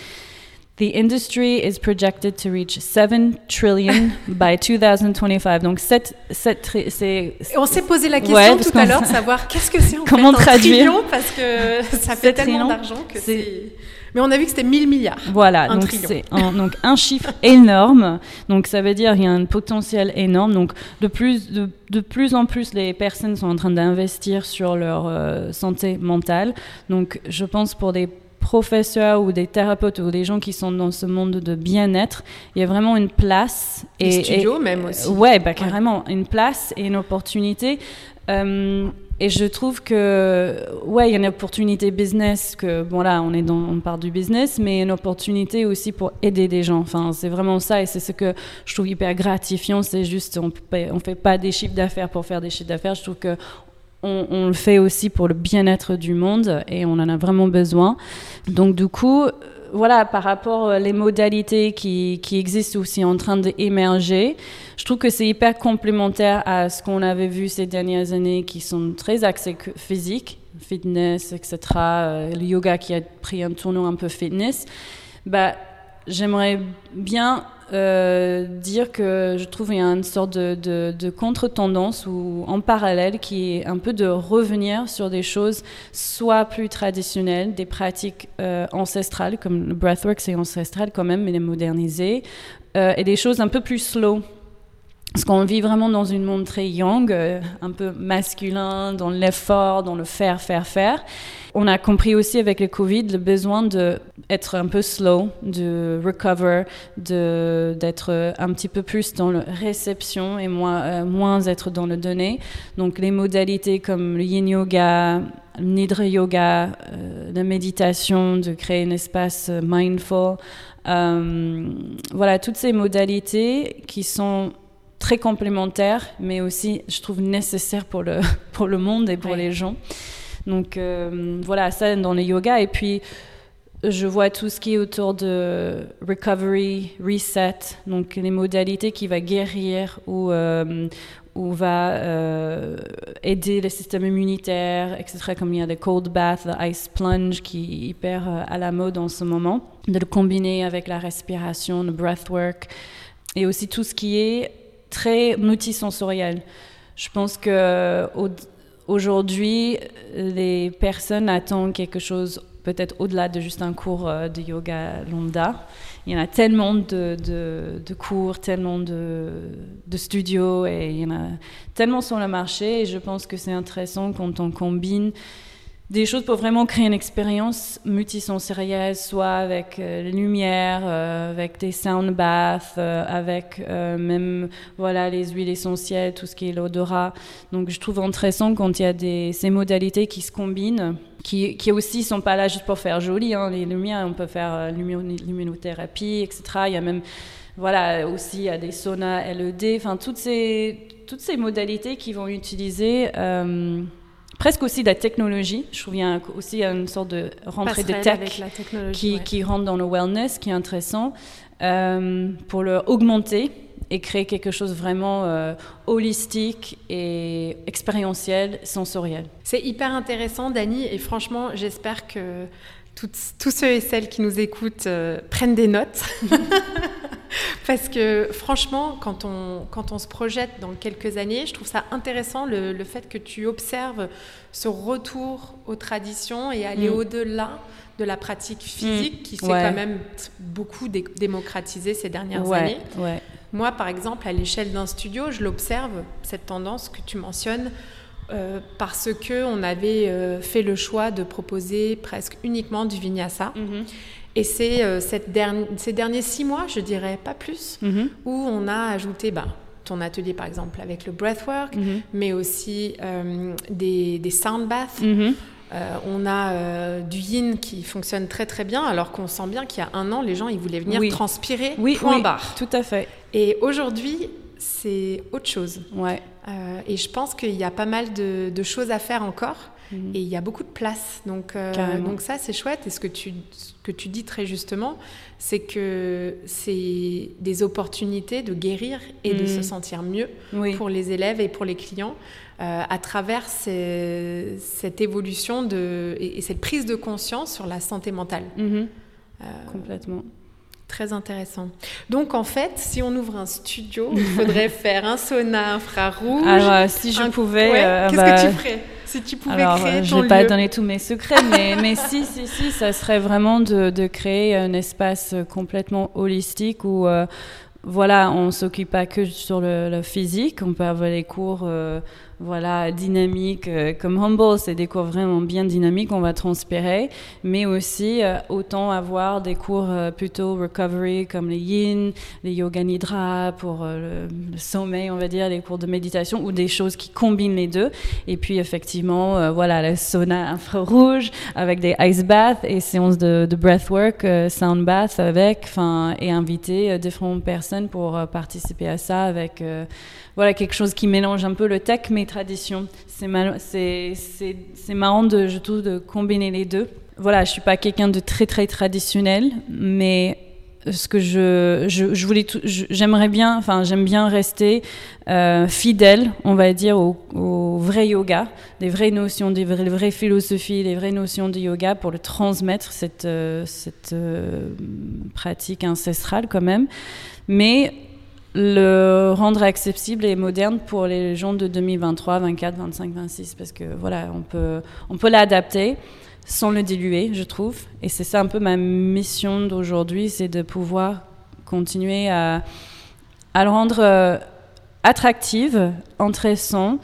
Speaker 1: The industry is projected to reach 7 trillion by 2025. Donc 7, 7 c'est
Speaker 2: On s'est posé la question tout à l'heure de savoir qu'est-ce que c'est en
Speaker 1: Comment
Speaker 2: fait,
Speaker 1: traduire
Speaker 2: un parce que ça fait tellement d'argent que c'est mais on a vu que c'était 1000 milliards.
Speaker 1: Voilà, donc c'est un, donc un chiffre énorme. Donc ça veut dire qu'il y a un potentiel énorme. Donc de plus, de, de plus en plus, les personnes sont en train d'investir sur leur euh, santé mentale. Donc je pense pour des professeurs ou des thérapeutes ou des gens qui sont dans ce monde de bien-être, il y a vraiment une place.
Speaker 2: Et, studios même aussi.
Speaker 1: Ouais, bah, carrément, une place et une opportunité. Euh, et je trouve que, ouais, il y a une opportunité business, que, bon là, on est dans, on part du business, mais une opportunité aussi pour aider des gens. Enfin, c'est vraiment ça, et c'est ce que je trouve hyper gratifiant. C'est juste, on ne fait pas des chiffres d'affaires pour faire des chiffres d'affaires. Je trouve que on, on, le fait aussi pour le bien-être du monde, et on en a vraiment besoin. Donc, du coup, voilà, par rapport aux modalités qui, qui existent aussi en train d'émerger, je trouve que c'est hyper complémentaire à ce qu'on avait vu ces dernières années qui sont très axés physiques, fitness, etc. Euh, le yoga qui a pris un tournant un peu fitness. Bah, J'aimerais bien euh, dire que je trouve qu'il y a une sorte de, contre-tendance ou en parallèle qui est un peu de revenir sur des choses soit plus traditionnelles, des pratiques euh, ancestrales, comme le breathwork c'est ancestral quand même, mais les moderniser, euh, et des choses un peu plus slow. Parce qu'on vit vraiment dans une monde très young, un peu masculin, dans l'effort, dans le faire, faire, faire on a compris aussi avec le Covid le besoin d'être un peu slow, de recover, d'être un petit peu plus dans la réception et moins, euh, moins être dans le donner. Donc les modalités comme le yin yoga, nidra yoga, euh, la méditation, de créer un espace euh, mindful. voilà, toutes ces modalités qui sont très complémentaires, mais aussi, je trouve, nécessaires pour le, pour le monde et pour les gens. Donc euh, voilà, ça dans le yoga. Et puis, je vois tout ce qui est autour de recovery, reset, donc les modalités qui va guérir ou, euh, ou va euh, aider le système immunitaire, etc. Comme il y a le cold bath, le ice plunge qui est hyper à la mode en ce moment. De le combiner avec la respiration, le breathwork et aussi tout ce qui est très multisensoriel. Je pense que au, Aujourd'hui, les personnes attendent quelque chose peut-être au-delà de juste un cours euh, de yoga lambda. Il y en a tellement de, de, cours, tellement de, de, studios et il y en a tellement sur le marché et je pense que c'est intéressant quand on combine des choses pour vraiment créer une expérience multisensorielle, soit avec euh, les lumières, euh, avec des sound baths, euh, avec même voilà les huiles essentielles, tout ce qui est l'odorat. Donc je trouve intéressant quand il y a ces modalités qui se combinent, qui, qui aussi sont pas là juste pour faire joli. Hein. Les lumières, on peut faire luminothérapie, etc. Il y a même voilà aussi il y a des saunas LED, enfin toutes ces toutes ces modalités qui vont utiliser presque aussi de la technologie. Je trouve qu'il y a aussi une sorte de rentrée de tech qui, qui, rentre dans le wellness, qui est intéressant, euh, pour le augmenter et créer quelque chose vraiment euh, holistique et expérientiel, sensoriel.
Speaker 2: C'est hyper intéressant, Dani, et franchement, j'espère que tous ceux et celles qui nous écoutent euh, prennent des notes. Parce que franchement, quand on, quand on se projette dans quelques années, je trouve ça intéressant le, le fait que tu observes ce retour aux traditions et aller mm. au-delà de la pratique physique mm. qui s'est quand même beaucoup démocratisée ces dernières années. Moi, par exemple, à l'échelle d'un studio, je l'observe, cette tendance que tu mentionnes, euh, parce que on avait euh, fait le choix de proposer presque uniquement du vinyasa. Mm-hmm. Et c'est euh, ces derniers six mois, je dirais pas plus, mhm. où on a ajouté bah, ton atelier par exemple avec le breathwork, mhm. mais aussi euh, des, des, sound baths. Mhm. Euh, on a du yin qui fonctionne très très bien, alors qu'on sent bien qu'il y a un an, les gens ils voulaient venir transpirer
Speaker 1: oui,
Speaker 2: point
Speaker 1: oui,
Speaker 2: barre.
Speaker 1: Tout à fait.
Speaker 2: Et aujourd'hui, c'est autre chose.
Speaker 1: Ouais.
Speaker 2: et je pense qu'il y a pas mal de, de choses à faire encore. Et il y a beaucoup de place. Donc, donc ça, c'est chouette. Et ce que tu, que tu dis très justement, c'est que c'est des opportunités de guérir et de se mm. sentir mieux pour les élèves et pour les clients euh, à travers cette évolution de, et, cette prise de conscience sur la santé mentale.
Speaker 1: Mm-hmm. Euh, Complètement.
Speaker 2: Très intéressant. Donc en fait, si on ouvre un studio, il faudrait faire un sauna infrarouge.
Speaker 1: Alors si je pouvais,
Speaker 2: euh, qu'est-ce
Speaker 1: bah,
Speaker 2: que tu ferais? Si tu pouvais
Speaker 1: Alors,
Speaker 2: créer
Speaker 1: je ne vais pas donner tous mes secrets, mais, mais si, si, si, ça serait vraiment de, de créer un espace complètement holistique où, euh, voilà, on s'occupe pas que sur le, physique, on peut avoir les cours euh, voilà, dynamique, euh, comme Humble, c'est des cours vraiment bien dynamiques, on va transpirer, mais aussi euh, autant avoir des cours euh, plutôt recovery comme les yin, les yoga nidra pour le, sommeil, on va dire, les cours de méditation ou des choses qui combinent les deux. Et puis effectivement, voilà, le sauna infrarouge avec des ice baths et séances de, de breathwork, sound bath avec, enfin, et inviter différentes personnes pour participer à ça avec voilà quelque chose qui mélange un peu le tech mais tradition. C'est marrant de je combiner les deux. Voilà, je suis pas quelqu'un de très très traditionnel, mais ce que je, je, voulais j'aimerais bien enfin j'aime bien rester euh, fidèle on va dire au, vrai yoga des vraies notions des vraies, philosophies des vraies notions de yoga pour le transmettre cette euh, cette euh, pratique ancestrale quand même mais le rendre accessible et moderne pour les gens de 2023, 24, 25, 26, parce que voilà, on peut, on peut l'adapter sans le diluer, je trouve. Et c'est ça un peu ma mission d'aujourd'hui, c'est de pouvoir continuer à, le rendre euh, attractive, intéressant,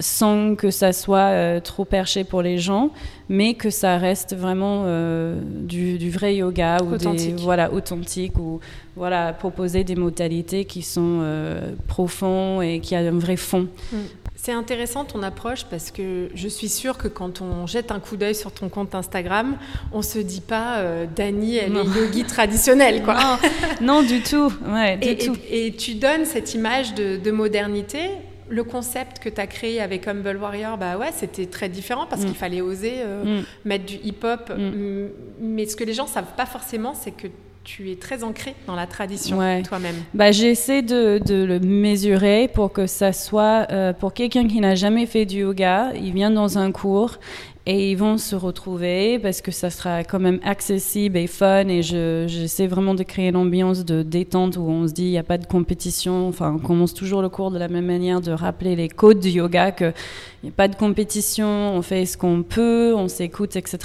Speaker 1: sans que ça soit euh, trop perché pour les gens, mais que ça reste vraiment euh, du, vrai yoga ou
Speaker 2: authentique.
Speaker 1: Des, voilà authentique ou voilà proposer des modalités qui sont euh, profonds et qui a un vrai fond.
Speaker 2: Mm. C'est intéressant ton approche parce que je suis sûre que quand on jette un coup d'œil sur ton compte Instagram, on se dit pas Dani, elle est yogi traditionnelle quoi.
Speaker 1: Non, du tout. Ouais, du
Speaker 2: et,
Speaker 1: tout.
Speaker 2: Et, tu donnes cette image de, de modernité le concept que tu as créé avec Humble Warrior, bah ouais, c'était très différent parce mm. qu'il fallait oser euh, mm. mettre du hip-hop. Mm. Mais ce que les gens savent pas forcément, c'est que tu es très ancré dans la tradition toi-même.
Speaker 1: Bah, J'essaie de, le mesurer pour que ça soit, euh, pour quelqu'un qui n'a jamais fait du yoga, il vient dans un cours et ils vont se retrouver parce que ça sera quand même accessible et fun et j'essaie vraiment de créer une ambiance de détente où on se dit il n'y a pas de compétition, enfin on commence toujours le cours de la même manière, de rappeler les codes du yoga, qu'il n'y a pas de compétition, on fait ce qu'on peut, on s'écoute, etc.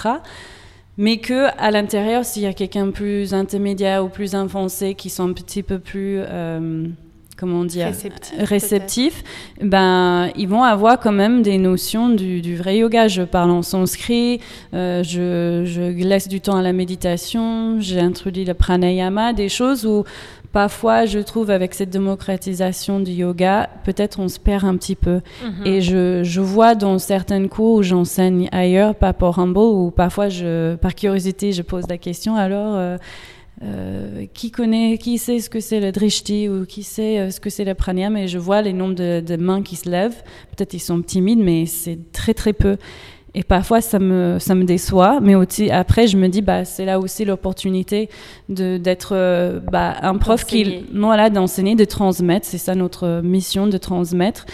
Speaker 1: Mais que à l'intérieur, s'il y a quelqu'un plus intermédiaire ou plus avancé qui sont un petit peu plus... Euh, comment dire, réceptifs, ben, ils vont avoir quand même des notions du, vrai yoga. Je parle en sanskrit, euh, je, je, laisse du temps à la méditation, j'ai introduit le pranayama, des choses où parfois, je trouve, avec cette démocratisation du yoga, peut-être on se perd un petit peu. Mhm. Et je, je, vois dans certains cours où j'enseigne ailleurs, pas pour Humble, où parfois, je, par curiosité, je pose la question, alors, euh, euh, qui connaît, qui sait ce que c'est le drishti ou qui sait euh, ce que c'est le pranayama Et je vois les nombres de, de mains qui se lèvent. Peut-être ils sont timides, mais c'est très, très peu. Et parfois, ça me, ça me déçoit, mais aussi, après, je me dis, bah, c'est là aussi l'opportunité d'être euh, bah, un prof qui, voilà, d'enseigner, de transmettre. C'est ça notre mission, de transmettre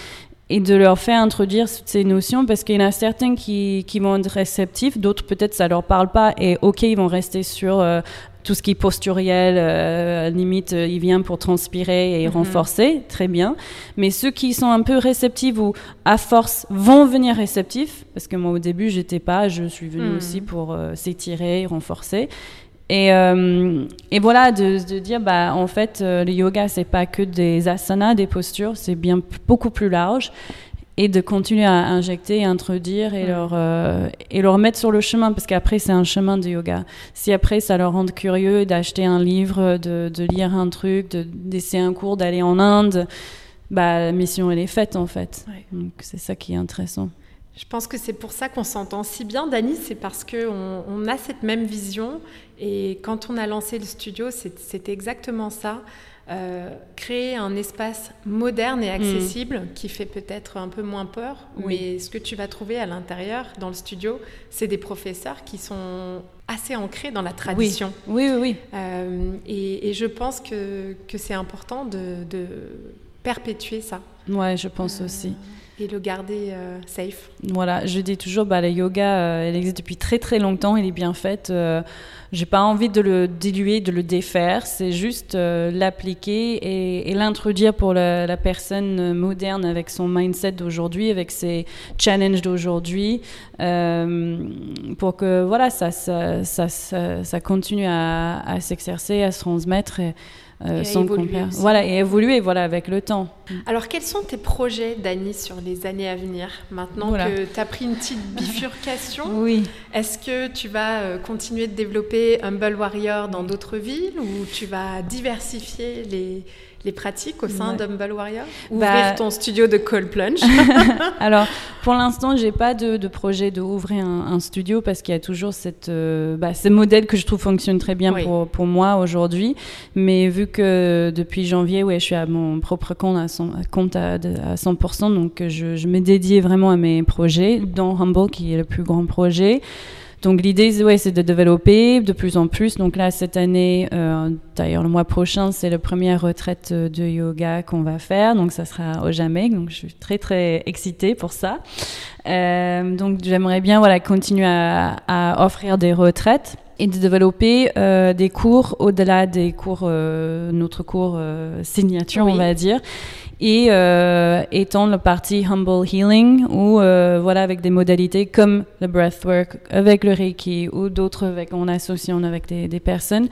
Speaker 1: et de leur faire introduire ces notions parce qu'il y en a certains qui, qui vont être réceptifs, d'autres peut-être ça leur parle pas et ok ils vont rester sur euh, tout ce qui est posturiel, euh, limite, euh, il vient pour transpirer et mhm. renforcer, très bien. Mais ceux qui sont un peu réceptifs ou à force vont venir réceptifs, parce que moi au début j'étais pas, je suis venue mhm. aussi pour euh, s'étirer, renforcer. Et, et voilà, de, de, dire, bah, en fait, le yoga, c'est pas que des asanas, des postures, c'est bien beaucoup plus large et de continuer à injecter, introduire et, leur, euh, et leur mettre sur le chemin, parce qu'après, c'est un chemin de yoga. Si après, ça leur rend curieux d'acheter un livre, de, de, lire un truc, d'essayer un cours, d'aller en Inde, bah, la mission, elle est faite, en fait. Donc, c'est ça qui est intéressant.
Speaker 2: Je pense que c'est pour ça qu'on s'entend si bien, Dani, c'est parce qu'on on a cette même vision. Et quand on a lancé le studio, c'était exactement ça. Euh, créer un espace moderne et accessible mm. qui fait peut-être un peu moins peur, mais ce que tu vas trouver à l'intérieur, dans le studio, c'est des professeurs qui sont assez ancrés dans la tradition.
Speaker 1: Oui, oui, oui.
Speaker 2: Euh, et, je pense que, que c'est important de, de, perpétuer ça.
Speaker 1: Ouais, je pense
Speaker 2: euh,
Speaker 1: aussi
Speaker 2: et le garder safe.
Speaker 1: Voilà, je dis toujours, bah, le yoga, elle existe depuis très très longtemps, il est bien fait. J'ai pas envie de le diluer, de le défaire. C'est juste euh, l'appliquer et, l'introduire pour la, personne moderne avec son mindset d'aujourd'hui, avec ses challenges d'aujourd'hui, euh, pour que voilà, ça, ça, ça, continue à, s'exercer, à se transmettre. Et,
Speaker 2: euh,
Speaker 1: voilà, et évoluer voilà, avec le temps.
Speaker 2: Alors, quels sont tes projets, Dani, sur les années à venir Maintenant que tu as pris une petite bifurcation,
Speaker 1: oui.
Speaker 2: est-ce que tu vas euh, continuer de développer Humble Warrior dans d'autres villes ou tu vas diversifier les, les pratiques au sein d'Humble Warrior Ouvrir bah, ton studio de cold plunge
Speaker 1: Alors, pour l'instant, j'ai pas de, de, projet d'ouvrir un, un, studio parce qu'il y a toujours cette, euh, bah, ce modèle que je trouve fonctionne très bien pour, pour, moi aujourd'hui. Mais vu que depuis janvier, ouais, je suis à mon propre compte à, compte à, à 100%, donc je, je me dédié vraiment à mes projets, dont Humble qui est le plus grand projet. Donc l'idée, ouais, c'est de développer de plus en plus. Donc là, cette année, euh, d'ailleurs le mois prochain, c'est la première retraite de yoga qu'on va faire. Donc ça sera au Jamaïque. Donc je suis très très excitée pour ça. Euh, donc j'aimerais bien voilà continuer à, à, offrir des retraites et de développer euh, des cours au-delà des cours, euh, notre cours euh, signature, on va dire et euh, étant la partie humble healing où euh, voilà avec des modalités comme le breathwork avec le reiki ou d'autres avec en associant avec des, des personnes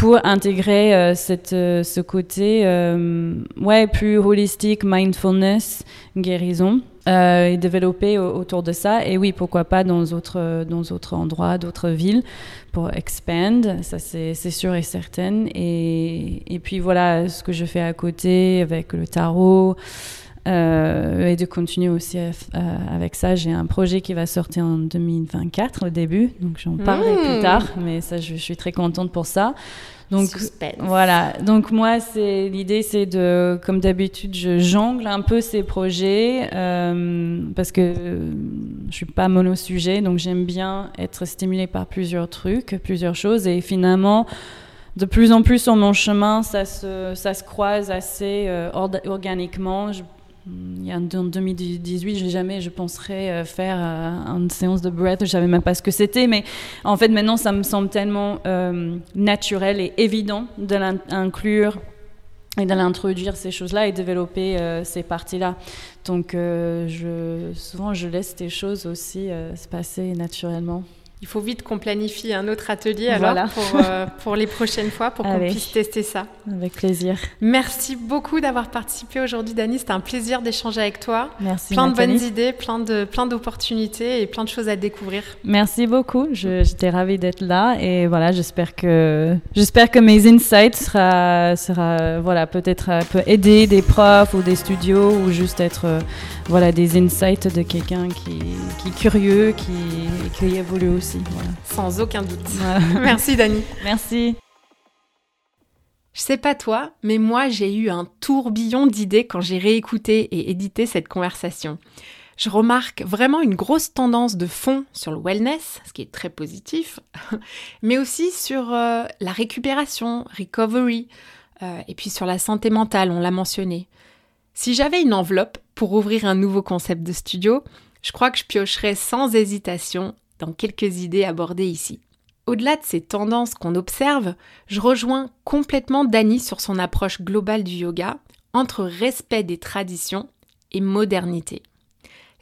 Speaker 1: pour intégrer euh, cette, euh, ce côté euh, ouais plus holistique mindfulness guérison et développer autour de ça. Et oui pourquoi pas dans d'autres dans d'autres endroits d'autres villes pour expand. Ça c'est sûr et certain. Et, et puis voilà ce que je fais à côté avec le tarot euh, et de continuer aussi avec ça. J'ai un projet qui va sortir en 2024 au début, donc j'en parlerai plus tard, mais ça, je, suis très contente pour ça. Donc voilà. Donc moi, c'est l'idée, c'est de, comme d'habitude, je jongle un peu ces projets euh, parce que je suis pas monosujet, donc j'aime bien être stimulée par plusieurs trucs, plusieurs choses, et finalement de plus en plus sur mon chemin, ça se, ça se croise assez euh, organiquement. Je il y a, en 2018, je jamais, je penserais euh, faire euh, une séance de breath. Je savais même pas ce que c'était, mais en fait maintenant, ça me semble tellement euh, naturel et évident de l'inclure et de l'introduire ces choses-là et développer ces parties-là. Donc, souvent, je laisse des choses aussi se passer naturellement.
Speaker 2: Il faut vite qu'on planifie un autre atelier alors pour, euh, pour, les prochaines fois pour qu'on puisse tester ça.
Speaker 1: Avec plaisir.
Speaker 2: Merci beaucoup d'avoir participé aujourd'hui, Dani. C'était un plaisir d'échanger avec toi.
Speaker 1: Merci.
Speaker 2: Plein de bonnes idées, plein de plein d'opportunités et plein de choses à découvrir.
Speaker 1: Merci beaucoup. J'étais ravie d'être là et voilà, j'espère que j'espère que mes insights sera sera voilà peut-être peut aider des profs ou des studios ou juste être voilà des insights de quelqu'un qui, qui est curieux, qui qui évolue aussi.
Speaker 2: Sans aucun doute. Merci Dani.
Speaker 1: Merci.
Speaker 2: Je sais pas toi, mais moi j'ai eu un tourbillon d'idées quand j'ai réécouté et édité cette conversation. Je remarque vraiment une grosse tendance de fond sur le wellness, ce qui est très positif, mais aussi sur euh, la récupération, recovery, euh, et puis sur la santé mentale, on l'a mentionné. Si j'avais une enveloppe pour ouvrir un nouveau concept de studio, je crois que je piocherais sans hésitation dans quelques idées abordées ici. Au-delà de ces tendances qu'on observe, je rejoins complètement Dani sur son approche globale du yoga entre respect des traditions et modernité.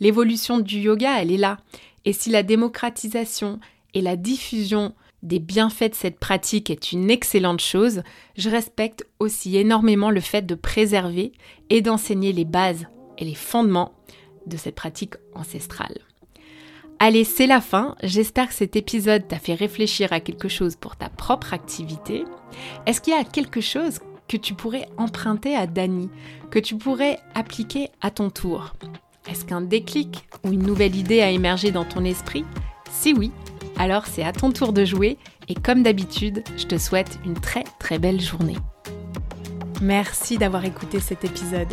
Speaker 2: L'évolution du yoga, elle est là, et si la démocratisation et la diffusion des bienfaits de cette pratique est une excellente chose, je respecte aussi énormément le fait de préserver et d'enseigner les bases et les fondements de cette pratique ancestrale. Allez, c'est la fin. J'espère que cet épisode t'a fait réfléchir à quelque chose pour ta propre activité. Est-ce qu'il y a quelque chose que tu pourrais emprunter à Dani, que tu pourrais appliquer à ton tour? Est-ce qu'un déclic ou une nouvelle idée a émergé dans ton esprit? Si oui, alors c'est à ton tour de jouer et comme d'habitude, je te souhaite une très très belle journée. Merci d'avoir écouté cet épisode.